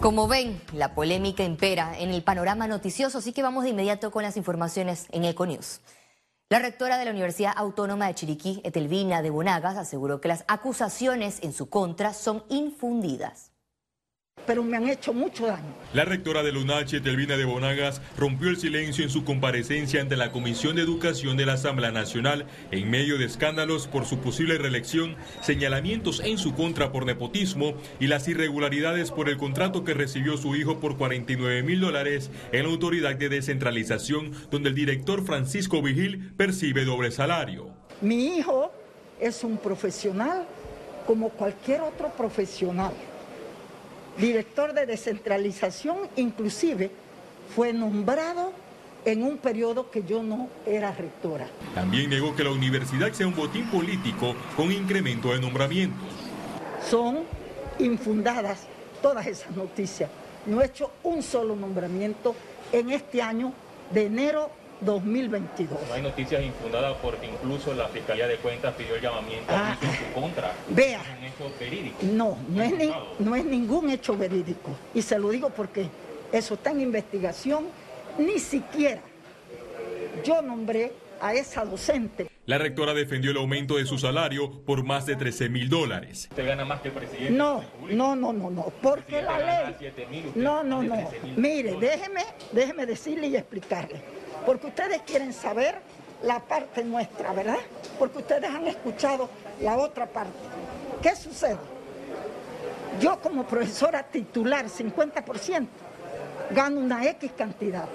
Como ven, la polémica impera en el panorama noticioso, así que vamos de inmediato con las informaciones en Econews. La rectora de la Universidad Autónoma de Chiriquí, Etelvina de Bonagas, aseguró que las acusaciones en su contra son infundidas pero me han hecho mucho daño. La rectora de UNACHE, Telvina de Bonagas, rompió el silencio en su comparecencia ante la Comisión de Educación de la Asamblea Nacional en medio de escándalos por su posible reelección, señalamientos en su contra por nepotismo y las irregularidades por el contrato que recibió su hijo por 49 mil dólares en la Autoridad de Descentralización, donde el director Francisco Vigil percibe doble salario. Mi hijo es un profesional como cualquier otro profesional director de descentralización, inclusive fue nombrado en un periodo que yo no era rectora. También negó que la universidad sea un botín político con incremento de nombramientos. Son infundadas todas esas noticias. No he hecho un solo nombramiento en este año de enero 2022. No hay noticias infundadas porque incluso la Fiscalía de Cuentas pidió el llamamiento a ah, en su contra. Vea. ¿Es un hecho verídico? No, no es, no es ningún hecho verídico. Y se lo digo porque eso está en investigación. Ni siquiera yo nombré a esa docente. La rectora defendió el aumento de su salario por más de 13 mil dólares. ¿Usted gana más que el presidente? No, no, no, no, no, porque la ley... no, no, no. Mire, déjeme, déjeme decirle y explicarle porque ustedes quieren saber la parte nuestra, ¿verdad? Porque ustedes han escuchado la otra parte. ¿Qué sucede? Yo como profesora titular, 50%, gano una X cantidad.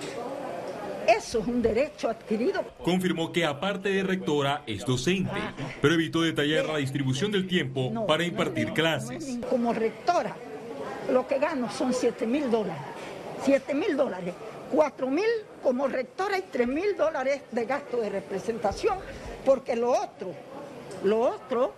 Eso es un derecho adquirido. Confirmó que aparte de rectora es docente, pero evitó detallar la distribución del tiempo para impartir clases. como rectora, lo que gano son 7 mil dólares. 7 mil dólares. 4 mil como rectora y 3 mil dólares de gasto de representación, porque lo otro, lo otro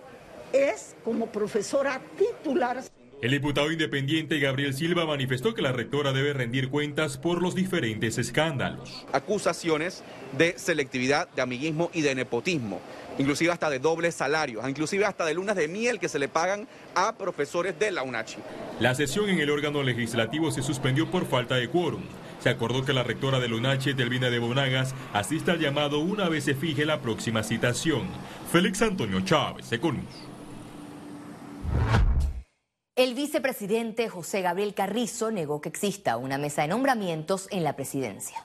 es como profesora titular. El diputado independiente Gabriel Silva manifestó que la rectora debe rendir cuentas por los diferentes escándalos. Acusaciones de selectividad, de amiguismo y de nepotismo, inclusive hasta de dobles salarios, inclusive hasta de lunas de miel que se le pagan a profesores de la UNACHI. La sesión en el órgano legislativo se suspendió por falta de quórum. Se acordó que la rectora de UNACHE, Delvina de Bonagas, asista al llamado una vez se fije la próxima citación. Félix Antonio Chávez, Econius. El vicepresidente José Gabriel Carrizo negó que exista una mesa de nombramientos en la presidencia.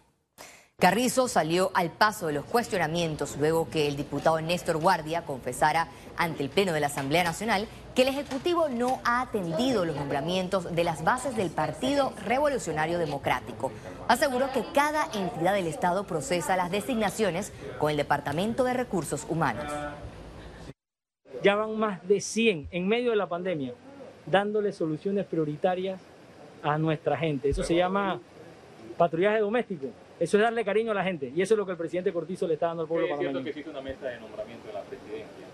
Carrizo salió al paso de los cuestionamientos luego que el diputado Néstor Guardia confesara ante el Pleno de la Asamblea Nacional que el Ejecutivo no ha atendido los nombramientos de las bases del Partido Revolucionario Democrático. Aseguró que cada entidad del Estado procesa las designaciones con el Departamento de Recursos Humanos. Ya van más de 100 en medio de la pandemia dándole soluciones prioritarias a nuestra gente. Eso se llama patrullaje doméstico. Eso es darle cariño a la gente. Y eso es lo que el presidente Cortizo le está dando al pueblo Es cierto que existe una mesa de nombramiento de la presidencia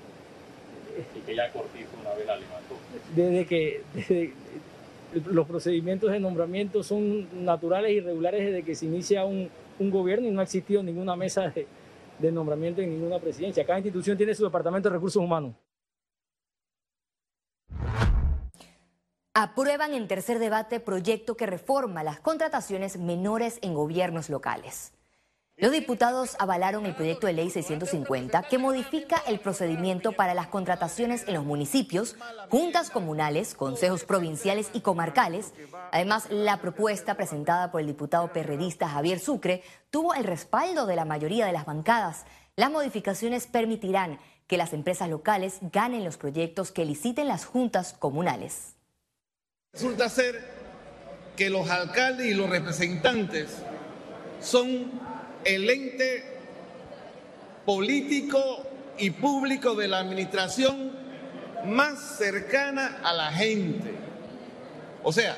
y que ya Cortizo una vez la levantó. Desde que los procedimientos de nombramiento son naturales y regulares desde que se inicia un, gobierno y no ha existido ninguna mesa de, de nombramiento en ninguna presidencia. Cada institución tiene su departamento de recursos humanos. Aprueban en tercer debate proyecto que reforma las contrataciones menores en gobiernos locales. Los diputados avalaron el proyecto de ley 650 que modifica el procedimiento para las contrataciones en los municipios, juntas comunales, consejos provinciales y comarcales. Además, la propuesta presentada por el diputado perredista Javier Sucre tuvo el respaldo de la mayoría de las bancadas. Las modificaciones permitirán que las empresas locales ganen los proyectos que liciten las juntas comunales. Resulta ser que los alcaldes y los representantes son el ente político y público de la administración más cercana a la gente. O sea,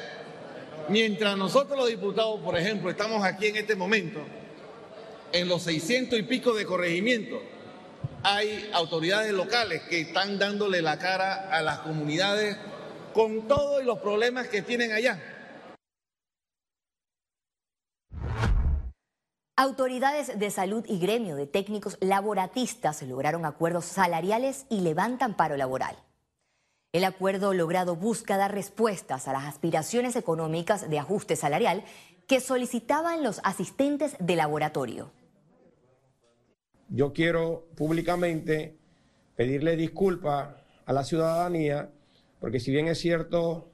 mientras nosotros los diputados, por ejemplo, estamos aquí en este momento, en los 600 y pico de corregimientos, hay autoridades locales que están dándole la cara a las comunidades con todos los problemas que tienen allá. Autoridades de salud y gremio de técnicos laboratistas lograron acuerdos salariales y levantan paro laboral. El acuerdo logrado busca dar respuestas a las aspiraciones económicas de ajuste salarial que solicitaban los asistentes de laboratorio. Yo quiero públicamente pedirle disculpas a la ciudadanía, porque si bien es cierto,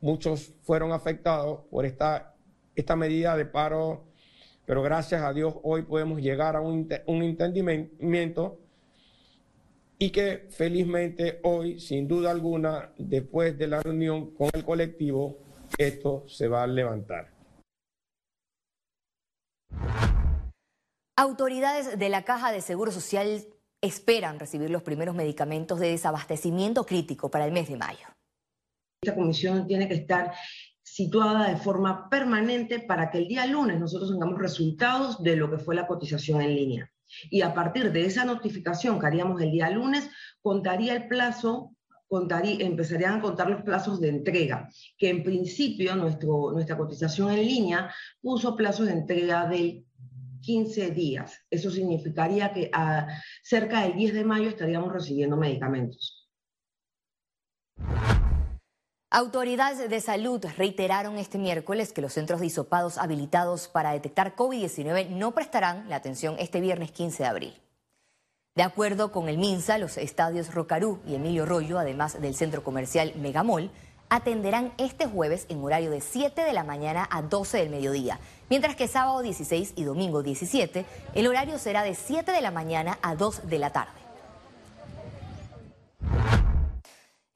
muchos fueron afectados por esta, esta medida de paro, pero gracias a Dios hoy podemos llegar a un, un entendimiento y que felizmente hoy, sin duda alguna, después de la reunión con el colectivo, esto se va a levantar. Autoridades de la Caja de Seguro Social esperan recibir los primeros medicamentos de desabastecimiento crítico para el mes de mayo. Esta comisión tiene que estar situada de forma permanente para que el día lunes nosotros tengamos resultados de lo que fue la cotización en línea. Y a partir de esa notificación que haríamos el día lunes, contaría el plazo, contaría, empezarían a contar los plazos de entrega, que en principio nuestro, nuestra cotización en línea puso plazos de entrega del 15 días. Eso significaría que a cerca del 10 de mayo estaríamos recibiendo medicamentos. Autoridades de salud reiteraron este miércoles que los centros de hisopados habilitados para detectar COVID-19 no prestarán la atención este viernes 15 de abril. De acuerdo con el MINSA, los estadios Rocarú y Emilio Rollo, además del centro comercial Megamol, atenderán este jueves en horario de 7 de la mañana a 12 del mediodía, mientras que sábado 16 y domingo 17 el horario será de 7 de la mañana a 2 de la tarde.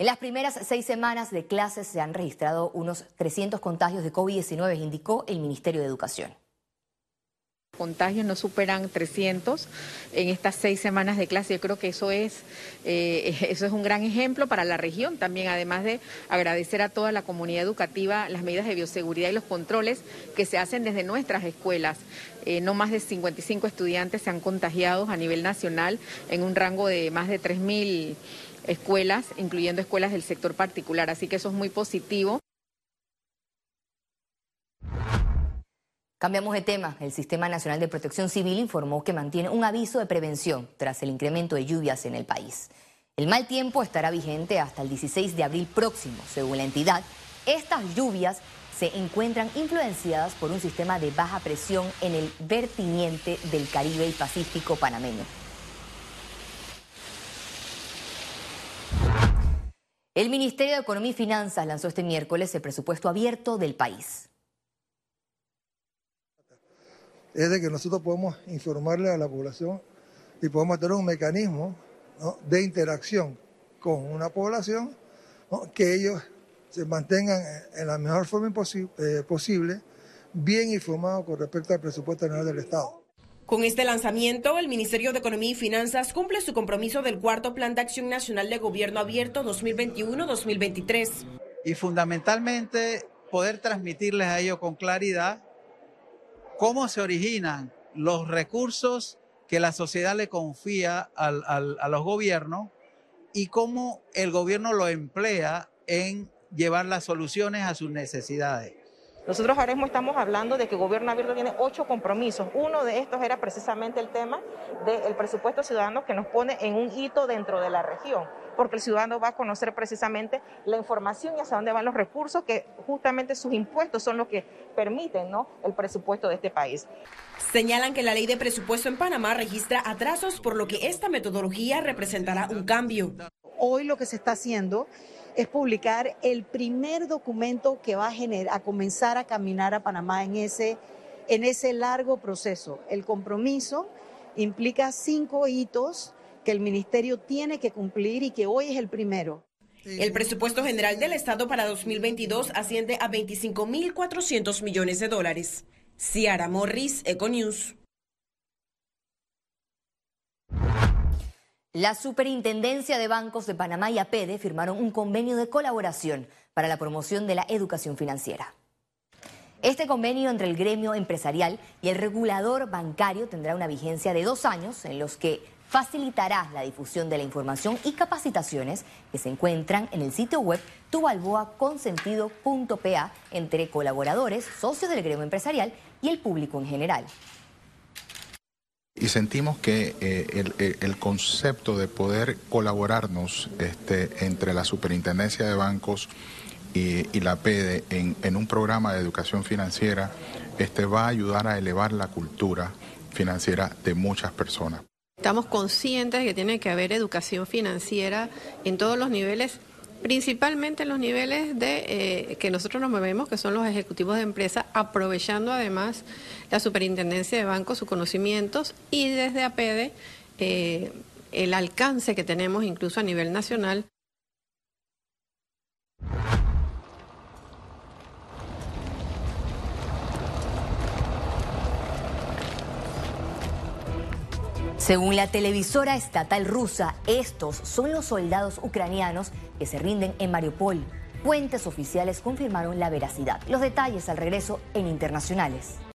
En las primeras seis semanas de clases se han registrado unos 300 contagios de COVID-19, indicó el Ministerio de Educación contagios no superan 300 en estas seis semanas de clase. Yo creo que eso es, eh, eso es un gran ejemplo para la región también, además de agradecer a toda la comunidad educativa las medidas de bioseguridad y los controles que se hacen desde nuestras escuelas. Eh, no más de 55 estudiantes se han contagiado a nivel nacional en un rango de más de 3.000 escuelas, incluyendo escuelas del sector particular. Así que eso es muy positivo. Cambiamos de tema. El Sistema Nacional de Protección Civil informó que mantiene un aviso de prevención tras el incremento de lluvias en el país. El mal tiempo estará vigente hasta el 16 de abril próximo. Según la entidad, estas lluvias se encuentran influenciadas por un sistema de baja presión en el vertiniente del Caribe y Pacífico panameño. El Ministerio de Economía y Finanzas lanzó este miércoles el presupuesto abierto del país. Es de que nosotros podemos informarle a la población y podemos tener un mecanismo de interacción con una población que ellos se mantengan en la mejor forma eh, posible, bien informados con respecto al presupuesto general del Estado. Con este lanzamiento, el Ministerio de Economía y Finanzas cumple su compromiso del cuarto Plan de Acción Nacional de Gobierno Abierto 2021-2023. Y fundamentalmente poder transmitirles a ellos con claridad cómo se originan los recursos que la sociedad le confía a los gobiernos y cómo el gobierno lo emplea en llevar las soluciones a sus necesidades. Nosotros ahora mismo estamos hablando de que el gobierno abierto tiene ocho compromisos. Uno de estos era precisamente el tema del presupuesto ciudadano que nos pone en un hito dentro de la región porque el ciudadano va a conocer precisamente la información y hacia dónde van los recursos, que justamente sus impuestos son los que permiten ¿no? el presupuesto de este país. Señalan que la ley de presupuesto en Panamá registra atrasos, por lo que esta metodología representará un cambio. Hoy lo que se está haciendo es publicar el primer documento que va a, generar, a comenzar a caminar a Panamá en ese, largo proceso. El compromiso implica cinco hitos que el ministerio tiene que cumplir y que hoy es el primero. El presupuesto general del Estado para 2022 asciende a 25.400 millones de dólares. Ciara Morris, Econews. La Superintendencia de Bancos de Panamá y APEDE firmaron un convenio de colaboración para la promoción de la educación financiera. Este convenio entre el gremio empresarial y el regulador bancario tendrá una vigencia de dos años en los que facilitará la difusión de la información y capacitaciones que se encuentran en el sitio web tubalboaconsentido.pa entre colaboradores, socios del gremio empresarial y el público en general. Y sentimos que eh, el, concepto de poder colaborarnos este, entre la Superintendencia de Bancos y, la PEDE en, un programa de educación financiera este, va a ayudar a elevar la cultura financiera de muchas personas. Estamos conscientes de que tiene que haber educación financiera en todos los niveles principalmente en los niveles de eh, que nosotros nos movemos, que son los ejecutivos de empresa, aprovechando además la superintendencia de bancos, sus conocimientos y desde APEDE eh, el alcance que tenemos incluso a nivel nacional. Según la televisora estatal rusa, estos son los soldados ucranianos que se rinden en Mariupol. Fuentes oficiales confirmaron la veracidad. Los detalles al regreso en Internacionales.